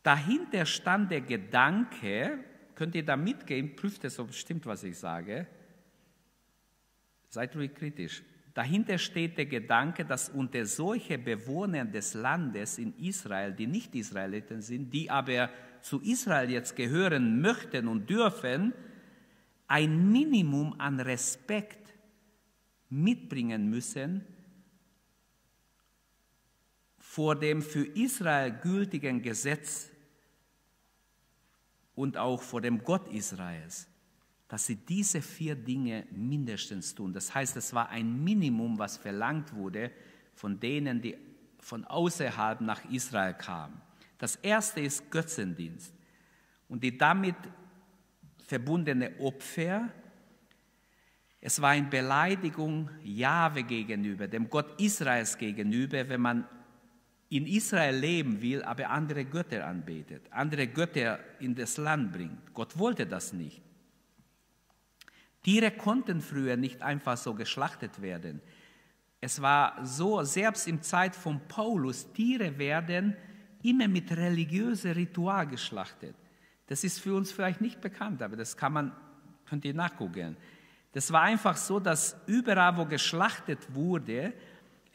Dahinter stand der Gedanke, könnt ihr da mitgehen, prüft es, ob es stimmt, was ich sage. Seid ruhig kritisch. Dahinter steht der Gedanke, dass unter solche Bewohner des Landes in Israel, die nicht Israeliten sind, die aber zu Israel jetzt gehören möchten und dürfen, ein Minimum an Respekt mitbringen müssen vor dem für Israel gültigen Gesetz und auch vor dem Gott Israels dass sie diese vier Dinge mindestens tun. Das heißt, es war ein Minimum, was verlangt wurde von denen, die von außerhalb nach Israel kamen. Das erste ist Götzendienst und die damit verbundene Opfer. Es war eine Beleidigung Jahwe gegenüber, dem Gott Israels gegenüber, wenn man in Israel leben will, aber andere Götter anbetet, andere Götter in das Land bringt. Gott wollte das nicht. Tiere konnten früher nicht einfach so geschlachtet werden. Es war so, selbst in Zeit von Paulus, Tiere werden immer mit religiösem Ritual geschlachtet. Das ist für uns vielleicht nicht bekannt, aber das kann man, könnt ihr nachgucken. Das war einfach so, dass überall, wo geschlachtet wurde,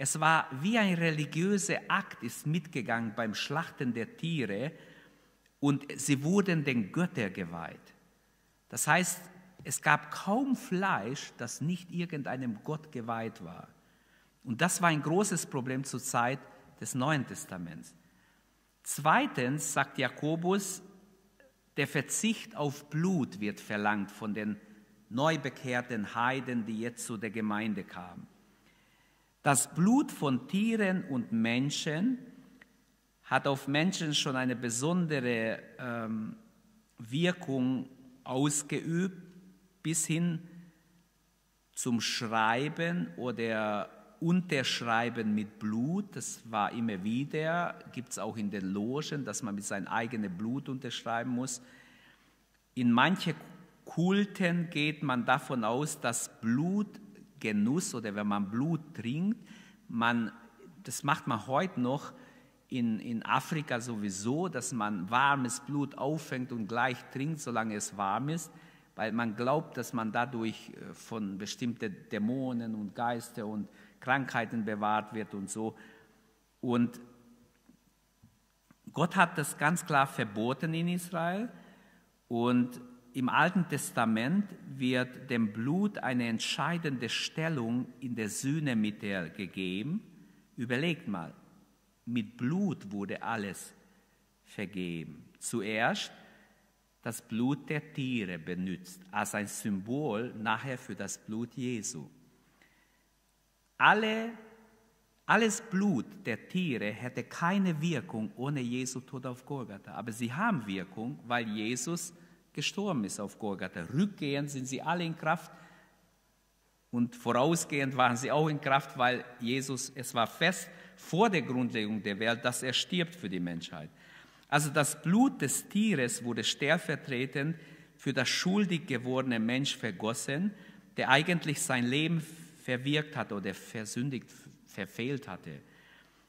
es war wie ein religiöser Akt, ist mitgegangen beim Schlachten der Tiere und sie wurden den Göttern geweiht. Das heißt, es gab kaum Fleisch, das nicht irgendeinem Gott geweiht war. Und das war ein großes Problem zur Zeit des Neuen Testaments. Zweitens sagt Jakobus, der Verzicht auf Blut wird verlangt von den neubekehrten Heiden, die jetzt zu der Gemeinde kamen. Das Blut von Tieren und Menschen hat auf Menschen schon eine besondere ähm, Wirkung ausgeübt, bis hin zum Schreiben oder Unterschreiben mit Blut. Das war immer wieder, gibt es auch in den Logen, dass man mit seinem eigenen Blut unterschreiben muss. In manche Kulten geht man davon aus, dass Blutgenuss oder wenn man Blut trinkt, man, das macht man heute noch in, in Afrika sowieso, dass man warmes Blut auffängt und gleich trinkt, solange es warm ist, weil man glaubt, dass man dadurch äh, von bestimmten Dämonen und Geister und Krankheiten bewahrt wird und so. Und Gott hat das ganz klar verboten in Israel und im Alten Testament wird dem Blut eine entscheidende Stellung in der Sühnemittel gegeben. Überlegt mal, mit Blut wurde alles vergeben. Zuerst das Blut der Tiere benutzt als ein Symbol nachher für das Blut Jesu. Alle, alles Blut der Tiere hätte keine Wirkung ohne Jesu Tod auf Golgatha, aber sie haben Wirkung, weil Jesus gestorben ist auf Golgatha. Rückgehend sind sie alle in Kraft und vorausgehend waren sie auch in Kraft, weil Jesus, es war fest vor der Grundlegung der Welt, dass er stirbt für die Menschheit. Also das Blut des Tieres wurde stellvertretend für das schuldig gewordene Mensch vergossen, der eigentlich sein Leben verwirkt hatte oder versündigt, verfehlt hatte.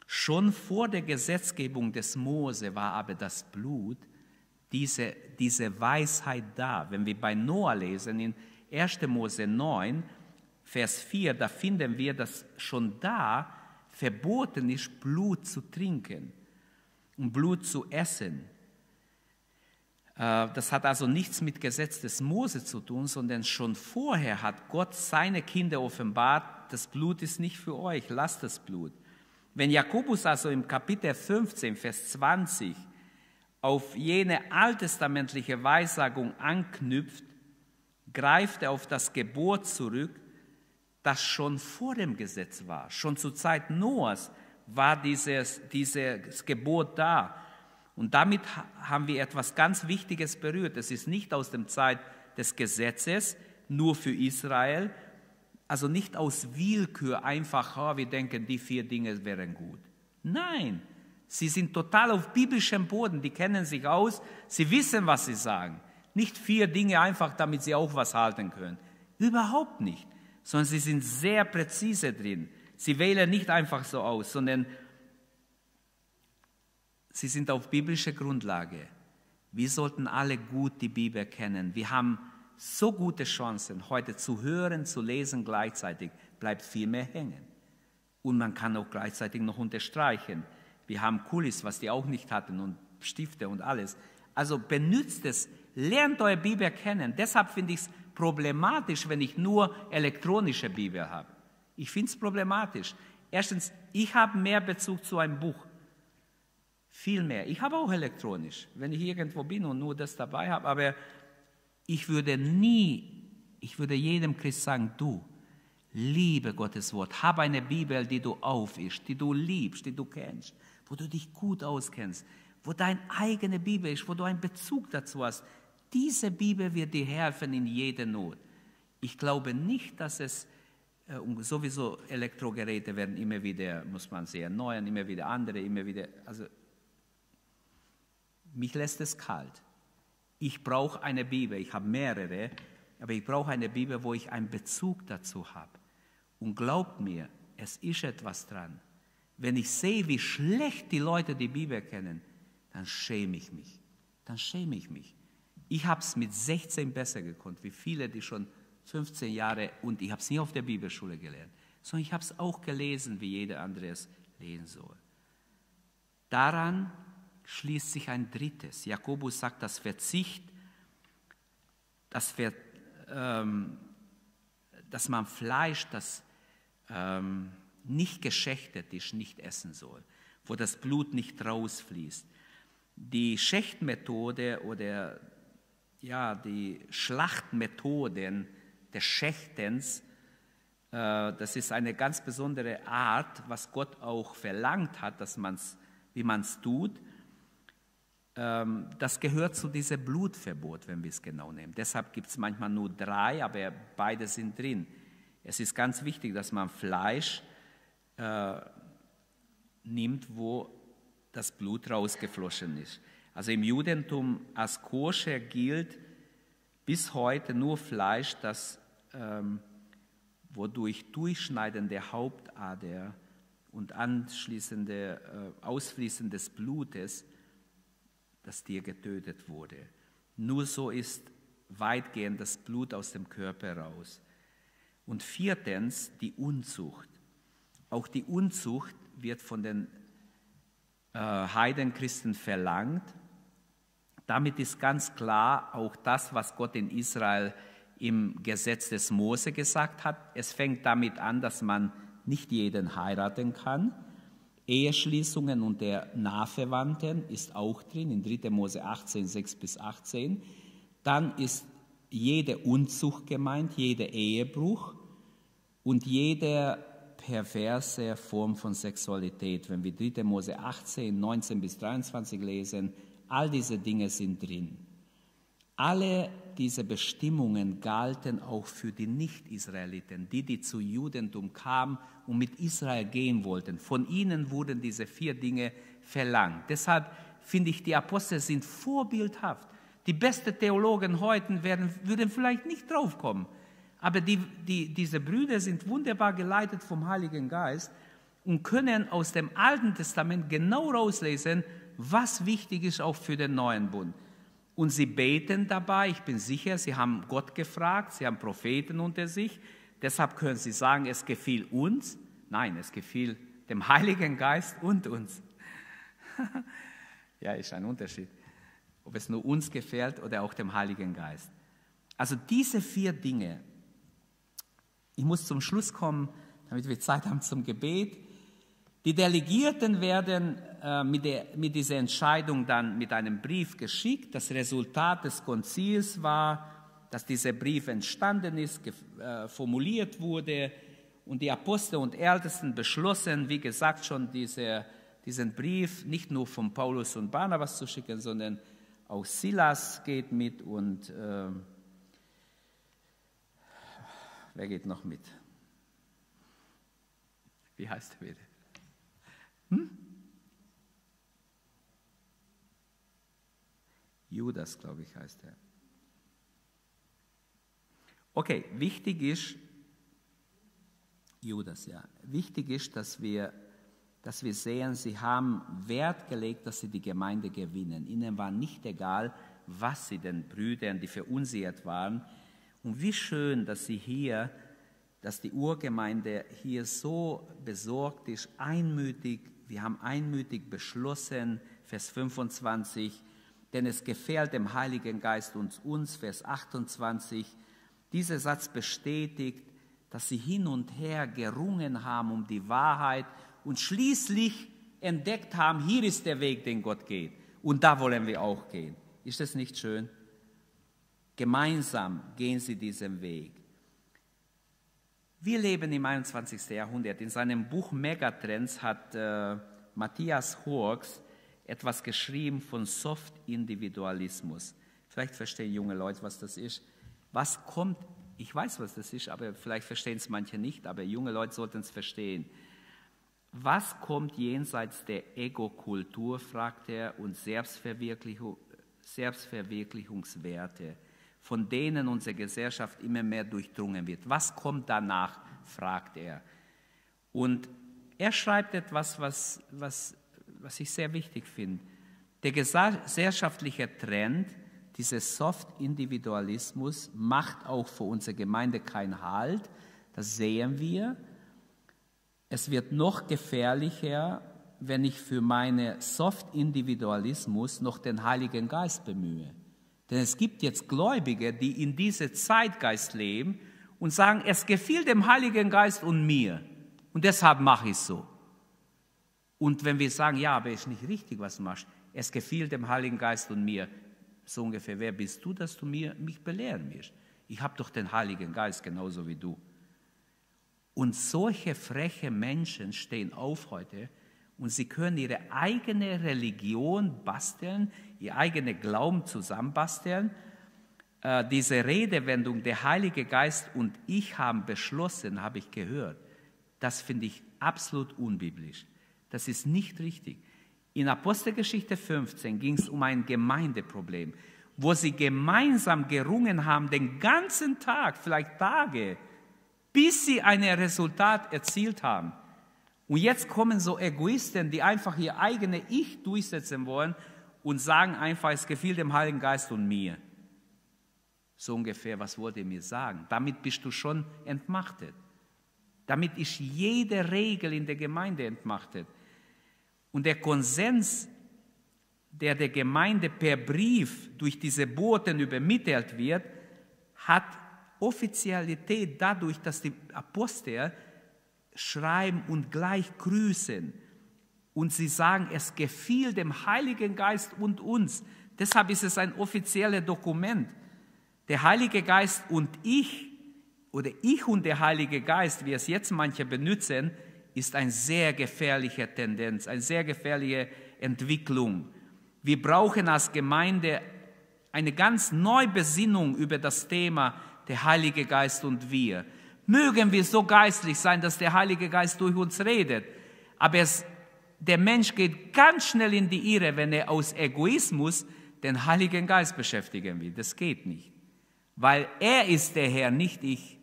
Schon vor der Gesetzgebung des Mose war aber das Blut diese, diese Weisheit da. Wenn wir bei Noah lesen, in 1. Mose 9, Vers 4, da finden wir, dass schon da verboten ist, Blut zu trinken und Blut zu essen. Äh, das hat also nichts mit Gesetz des Mose zu tun, sondern schon vorher hat Gott seine Kinder offenbart, das Blut ist nicht für euch, lasst das Blut. Wenn Jakobus also im Kapitel 15, Vers 20 auf jene alttestamentliche Weissagung anknüpft, greift er auf das Gebot zurück, das schon vor dem Gesetz war. Schon zur Zeit Noahs war dieses, dieses Gebot da. Und damit haben wir etwas ganz Wichtiges berührt. Es ist nicht aus der Zeit des Gesetzes, nur für Israel, also nicht aus Willkür einfach, oh, wir denken, die vier Dinge wären gut. Nein, Sie sind total auf biblischem Boden, die kennen sich aus, sie wissen, was sie sagen. Nicht vier Dinge einfach, damit sie auch was halten können. Überhaupt nicht, sondern sie sind sehr präzise drin. Sie wählen nicht einfach so aus, sondern sie sind auf biblischer Grundlage. Wir sollten alle gut die Bibel kennen. Wir haben so gute Chancen, heute zu hören, zu lesen gleichzeitig, bleibt viel mehr hängen. Und man kann auch gleichzeitig noch unterstreichen wir haben Kulis, was die auch nicht hatten und Stifte und alles. Also benützt es, lernt eure Bibel kennen. Deshalb finde ich es problematisch, wenn ich nur elektronische Bibel habe. Ich finde es problematisch. Erstens, ich habe mehr Bezug zu einem Buch. Viel mehr. Ich habe auch elektronisch, wenn ich irgendwo bin und nur das dabei habe. Aber ich würde nie, ich würde jedem Christ sagen, du, liebe Gottes Wort, habe eine Bibel, die du aufischst, die du liebst, die du kennst wo du dich gut auskennst, wo deine eigene Bibel ist, wo du einen Bezug dazu hast. Diese Bibel wird dir helfen in jeder Not. Ich glaube nicht, dass es äh, sowieso Elektrogeräte werden immer wieder, muss man sie erneuern, immer wieder andere, immer wieder. Also mich lässt es kalt. Ich brauche eine Bibel, ich habe mehrere, aber ich brauche eine Bibel, wo ich einen Bezug dazu habe. Und glaubt mir, es ist etwas dran. Wenn ich sehe, wie schlecht die Leute die Bibel kennen, dann schäme ich mich. Dann schäme ich mich. Ich habe es mit 16 besser gekonnt, wie viele, die schon 15 Jahre, und ich habe es nie auf der Bibelschule gelernt, sondern ich habe es auch gelesen, wie jeder andere es lesen soll. Daran schließt sich ein drittes. Jakobus sagt, das Verzicht, das Ver, ähm, dass man Fleisch, das ähm, nicht geschächtet ist, nicht essen soll, wo das Blut nicht rausfließt. Die Schächtmethode oder ja, die Schlachtmethoden des Schächtens, äh, das ist eine ganz besondere Art, was Gott auch verlangt hat, dass man's, wie man es tut. Ähm, das gehört zu diesem Blutverbot, wenn wir es genau nehmen. Deshalb gibt es manchmal nur drei, aber beide sind drin. Es ist ganz wichtig, dass man Fleisch äh, nimmt, wo das Blut rausgeflossen ist. Also im Judentum als koscher gilt bis heute nur Fleisch, das ähm, wodurch Durchschneiden der Hauptader und anschließende äh, Ausfließen des Blutes das Tier getötet wurde. Nur so ist weitgehend das Blut aus dem Körper raus. Und viertens die Unzucht. Auch die Unzucht wird von den äh, Heidenchristen verlangt. Damit ist ganz klar auch das, was Gott in Israel im Gesetz des Mose gesagt hat. Es fängt damit an, dass man nicht jeden heiraten kann. Eheschließungen und der Nahverwandten ist auch drin, in 3. Mose 18, 6 bis 18. Dann ist jede Unzucht gemeint, jeder Ehebruch und jede perverse Form von Sexualität. Wenn wir 3. Mose 18, 19 bis 23 lesen, all diese Dinge sind drin. Alle diese Bestimmungen galten auch für die Nicht-Israeliten, die, die zu Judentum kamen und mit Israel gehen wollten. Von ihnen wurden diese vier Dinge verlangt. Deshalb finde ich, die Apostel sind vorbildhaft. Die besten Theologen heute werden, würden vielleicht nicht draufkommen. Aber die, die, diese Brüder sind wunderbar geleitet vom Heiligen Geist und können aus dem Alten Testament genau rauslesen, was wichtig ist auch für den neuen Bund. Und sie beten dabei, ich bin sicher, sie haben Gott gefragt, sie haben Propheten unter sich, deshalb können sie sagen, es gefiel uns. Nein, es gefiel dem Heiligen Geist und uns. ja, ist ein Unterschied, ob es nur uns gefällt oder auch dem Heiligen Geist. Also diese vier Dinge, ich muss zum Schluss kommen, damit wir Zeit haben zum Gebet. Die Delegierten werden äh, mit, der, mit dieser Entscheidung dann mit einem Brief geschickt. Das Resultat des Konzils war, dass dieser Brief entstanden ist, äh, formuliert wurde und die Apostel und Ältesten beschlossen, wie gesagt, schon diese, diesen Brief nicht nur von Paulus und Barnabas zu schicken, sondern auch Silas geht mit und äh, wer geht noch mit? Wie heißt er wieder? Hm? Judas, glaube ich, heißt er. Okay, wichtig ist, Judas, ja, wichtig ist, dass wir, dass wir sehen, sie haben Wert gelegt, dass sie die Gemeinde gewinnen. Ihnen war nicht egal, was sie den Brüdern, die verunsichert waren. Und wie schön, dass sie hier, dass die Urgemeinde hier so besorgt ist, einmütig wir haben einmütig beschlossen, Vers 25, denn es gefällt dem Heiligen Geist und uns, Vers 28. Dieser Satz bestätigt, dass sie hin und her gerungen haben um die Wahrheit und schließlich entdeckt haben, hier ist der Weg, den Gott geht. Und da wollen wir auch gehen. Ist das nicht schön? Gemeinsam gehen sie diesen Weg. Wir leben im 21. Jahrhundert. In seinem Buch Megatrends hat äh, Matthias Horks etwas geschrieben von Soft-Individualismus. Vielleicht verstehen junge Leute, was das ist. Was kommt Ich weiß, was das ist, aber vielleicht verstehen es manche nicht, aber junge Leute sollten es verstehen. Was kommt jenseits der Ego-Kultur, fragt er, und Selbstverwirklichung, Selbstverwirklichungswerte, von denen unsere Gesellschaft immer mehr durchdrungen wird? Was kommt danach, fragt er. Und er schreibt etwas, was, was, was ich sehr wichtig finde. Der gesellschaftliche Trend, dieser Soft-Individualismus, macht auch für unsere Gemeinde keinen Halt. Das sehen wir. Es wird noch gefährlicher, wenn ich für meinen Soft-Individualismus noch den Heiligen Geist bemühe. Denn es gibt jetzt Gläubige, die in diese Zeitgeist leben und sagen, es gefiel dem Heiligen Geist und mir. Und deshalb mache ich es so. Und wenn wir sagen, ja, aber ist nicht richtig, was du machst, es gefiel dem Heiligen Geist und mir, so ungefähr, wer bist du, dass du mir, mich belehren wirst? Ich habe doch den Heiligen Geist genauso wie du. Und solche freche Menschen stehen auf heute und sie können ihre eigene Religion basteln, ihr eigene Glauben zusammenbasteln. Äh, diese Redewendung, der Heilige Geist und ich haben beschlossen, habe ich gehört. Das finde ich absolut unbiblisch. Das ist nicht richtig. In Apostelgeschichte 15 ging es um ein Gemeindeproblem, wo sie gemeinsam gerungen haben, den ganzen Tag, vielleicht Tage, bis sie ein Resultat erzielt haben. Und jetzt kommen so Egoisten, die einfach ihr eigenes Ich durchsetzen wollen und sagen einfach, es gefiel dem Heiligen Geist und mir. So ungefähr, was wollt ihr mir sagen? Damit bist du schon entmachtet. Damit ist jede Regel in der Gemeinde entmachtet. Und der Konsens, der der Gemeinde per Brief durch diese Boten übermittelt wird, hat Offizialität dadurch, dass die Apostel schreiben und gleich grüßen. Und sie sagen, es gefiel dem Heiligen Geist und uns. Deshalb ist es ein offizielles Dokument. Der Heilige Geist und ich, oder ich und der Heilige Geist, wie es jetzt manche benutzen, ist eine sehr gefährliche Tendenz, eine sehr gefährliche Entwicklung. Wir brauchen als Gemeinde eine ganz neue Besinnung über das Thema der Heilige Geist und wir. Mögen wir so geistlich sein, dass der Heilige Geist durch uns redet. Aber es, der Mensch geht ganz schnell in die Irre, wenn er aus Egoismus den Heiligen Geist beschäftigen will. Das geht nicht. Weil er ist der Herr, nicht ich.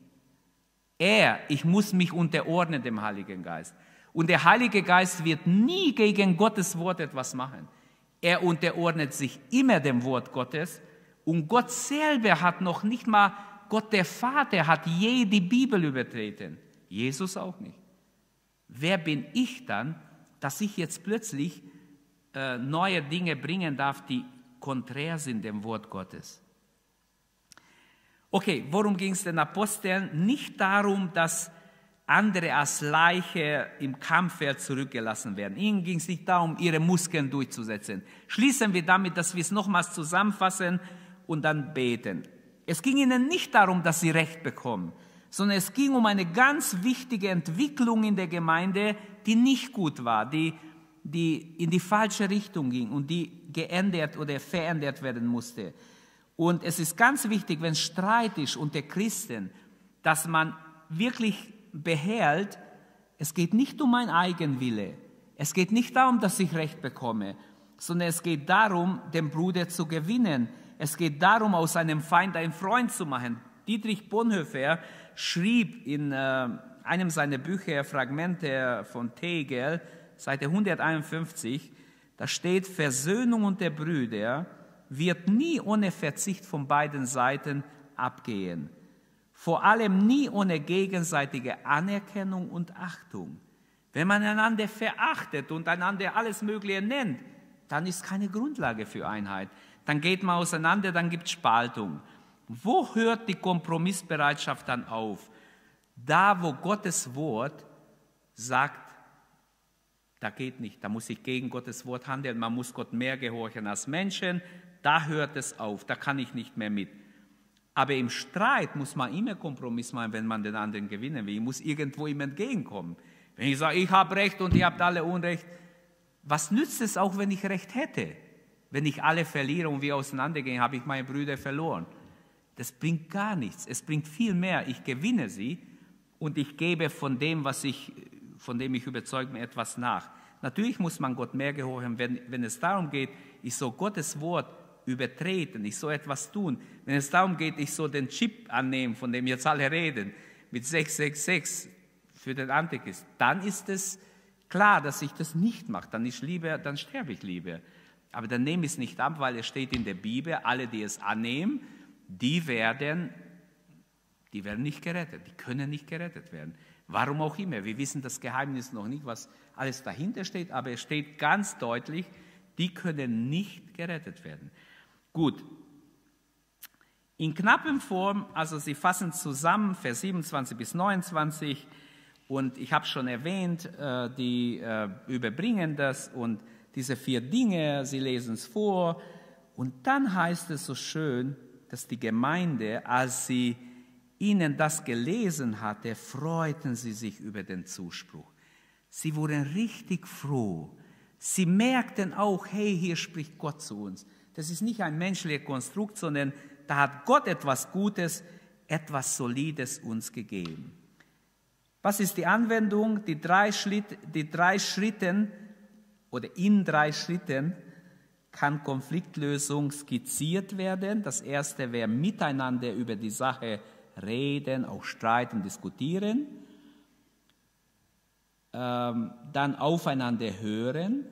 Er, ich muss mich unterordnen dem Heiligen Geist. Und der Heilige Geist wird nie gegen Gottes Wort etwas machen. Er unterordnet sich immer dem Wort Gottes. Und Gott selber hat noch nicht mal Gott der Vater hat je die Bibel übertreten, Jesus auch nicht. Wer bin ich dann, dass ich jetzt plötzlich äh, neue Dinge bringen darf, die konträr sind dem Wort Gottes? Okay, worum ging es den Aposteln? Nicht darum, dass andere als Leiche im Kampffeld zurückgelassen werden. Ihnen ging es nicht darum, ihre Muskeln durchzusetzen. Schließen wir damit, dass wir es nochmals zusammenfassen und dann beten. Es ging ihnen nicht darum, dass sie Recht bekommen, sondern es ging um eine ganz wichtige Entwicklung in der Gemeinde, die nicht gut war, die, die in die falsche Richtung ging und die geändert oder verändert werden musste. Und es ist ganz wichtig, wenn Streit ist unter Christen, dass man wirklich behält, es geht nicht um mein Eigenwille. Es geht nicht darum, dass ich Recht bekomme, sondern es geht darum, den Bruder zu gewinnen. Es geht darum, aus einem Feind einen Freund zu machen. Dietrich Bonhoeffer schrieb in äh, einem seiner Bücher Fragmente von Tegel, Seite 151, da steht, Versöhnung unter Brüder wird nie ohne Verzicht von beiden Seiten abgehen. Vor allem nie ohne gegenseitige Anerkennung und Achtung. Wenn man einander verachtet und einander alles Mögliche nennt, dann ist keine Grundlage für Einheit dann geht man auseinander, dann gibt es Spaltung. Wo hört die Kompromissbereitschaft dann auf? Da, wo Gottes Wort sagt, da geht nicht, da muss ich gegen Gottes Wort handeln, man muss Gott mehr gehorchen als Menschen, da hört es auf, da kann ich nicht mehr mit. Aber im Streit muss man immer Kompromiss machen, wenn man den anderen gewinnen will. Ich muss irgendwo ihm entgegenkommen. Wenn ich sage, ich habe Recht und ihr habt alle Unrecht, was nützt es auch, wenn ich Recht hätte? Wenn ich alle verliere und wir auseinandergehen, habe ich meine Brüder verloren. Das bringt gar nichts. Es bringt viel mehr. Ich gewinne sie und ich gebe von dem, was ich, von dem ich überzeugt bin, etwas nach. Natürlich muss man Gott mehr gehorchen, wenn, wenn es darum geht, ich soll Gottes Wort übertreten, ich soll etwas tun. Wenn es darum geht, ich soll den Chip annehmen, von dem jetzt alle reden, mit 666 für den Antichrist, dann ist es klar, dass ich das nicht mache. Dann, dann sterbe ich lieber. Aber dann nehme ich es nicht ab, weil es steht in der Bibel, alle, die es annehmen, die werden, die werden nicht gerettet, die können nicht gerettet werden. Warum auch immer. Wir wissen das Geheimnis noch nicht, was alles dahinter steht, aber es steht ganz deutlich, die können nicht gerettet werden. Gut. In knappen Form, also Sie fassen zusammen, Vers 27 bis 29, und ich habe schon erwähnt, äh, die äh, überbringen das und diese vier Dinge, sie lesen es vor. Und dann heißt es so schön, dass die Gemeinde, als sie ihnen das gelesen hatte, freuten sie sich über den Zuspruch. Sie wurden richtig froh. Sie merkten auch, hey, hier spricht Gott zu uns. Das ist nicht ein menschlicher Konstrukt, sondern da hat Gott etwas Gutes, etwas Solides uns gegeben. Was ist die Anwendung? Die drei, Schritt, die drei Schritten oder in drei Schritten kann Konfliktlösung skizziert werden. Das erste wäre miteinander über die Sache reden, auch streiten, diskutieren. Ähm, dann aufeinander hören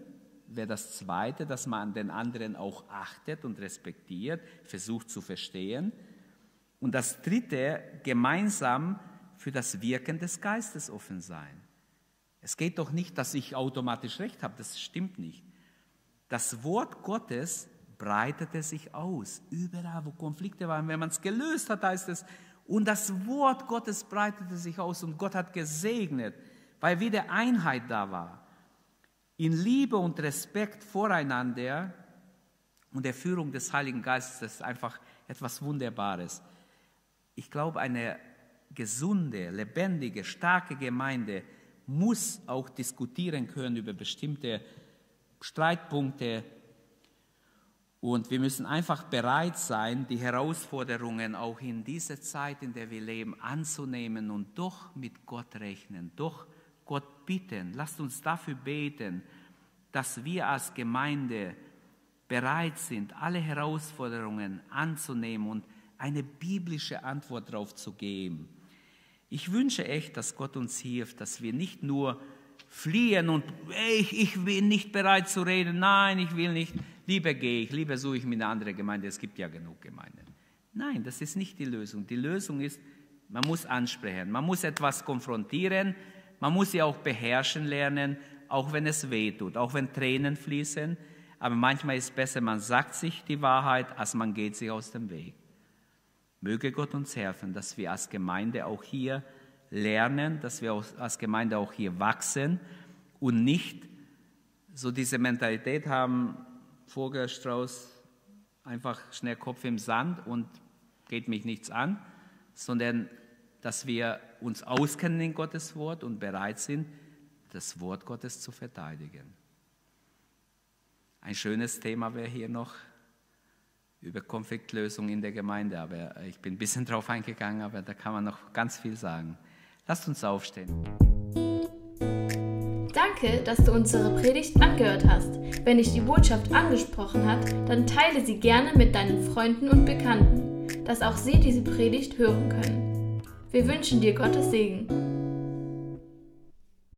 wäre das zweite, dass man den anderen auch achtet und respektiert, versucht zu verstehen. Und das dritte, gemeinsam für das Wirken des Geistes offen sein. Es geht doch nicht, dass ich automatisch recht habe, das stimmt nicht. Das Wort Gottes breitete sich aus, überall, wo Konflikte waren. Wenn man es gelöst hat, heißt es, und das Wort Gottes breitete sich aus und Gott hat gesegnet, weil wieder Einheit da war. In Liebe und Respekt voreinander und der Führung des Heiligen Geistes, das ist einfach etwas Wunderbares. Ich glaube, eine gesunde, lebendige, starke Gemeinde muss auch diskutieren können über bestimmte Streitpunkte. Und wir müssen einfach bereit sein, die Herausforderungen auch in dieser Zeit, in der wir leben, anzunehmen und doch mit Gott rechnen, doch Gott bitten. Lasst uns dafür beten, dass wir als Gemeinde bereit sind, alle Herausforderungen anzunehmen und eine biblische Antwort darauf zu geben. Ich wünsche echt, dass Gott uns hilft, dass wir nicht nur fliehen und ich, ich bin nicht bereit zu reden, nein, ich will nicht, lieber gehe ich, lieber suche ich mir eine andere Gemeinde, es gibt ja genug Gemeinden. Nein, das ist nicht die Lösung. Die Lösung ist, man muss ansprechen, man muss etwas konfrontieren, man muss sie auch beherrschen lernen, auch wenn es weh tut, auch wenn Tränen fließen. Aber manchmal ist es besser, man sagt sich die Wahrheit, als man geht sich aus dem Weg. Möge Gott uns helfen, dass wir als Gemeinde auch hier lernen, dass wir als Gemeinde auch hier wachsen und nicht so diese Mentalität haben, Vogelstrauß, einfach schnell Kopf im Sand und geht mich nichts an, sondern dass wir uns auskennen in Gottes Wort und bereit sind, das Wort Gottes zu verteidigen. Ein schönes Thema wäre hier noch über Konfliktlösung in der Gemeinde, aber ich bin ein bisschen drauf eingegangen, aber da kann man noch ganz viel sagen. Lasst uns aufstehen. Danke, dass du unsere Predigt angehört hast. Wenn dich die Botschaft angesprochen hat, dann teile sie gerne mit deinen Freunden und Bekannten, dass auch sie diese Predigt hören können. Wir wünschen dir Gottes Segen.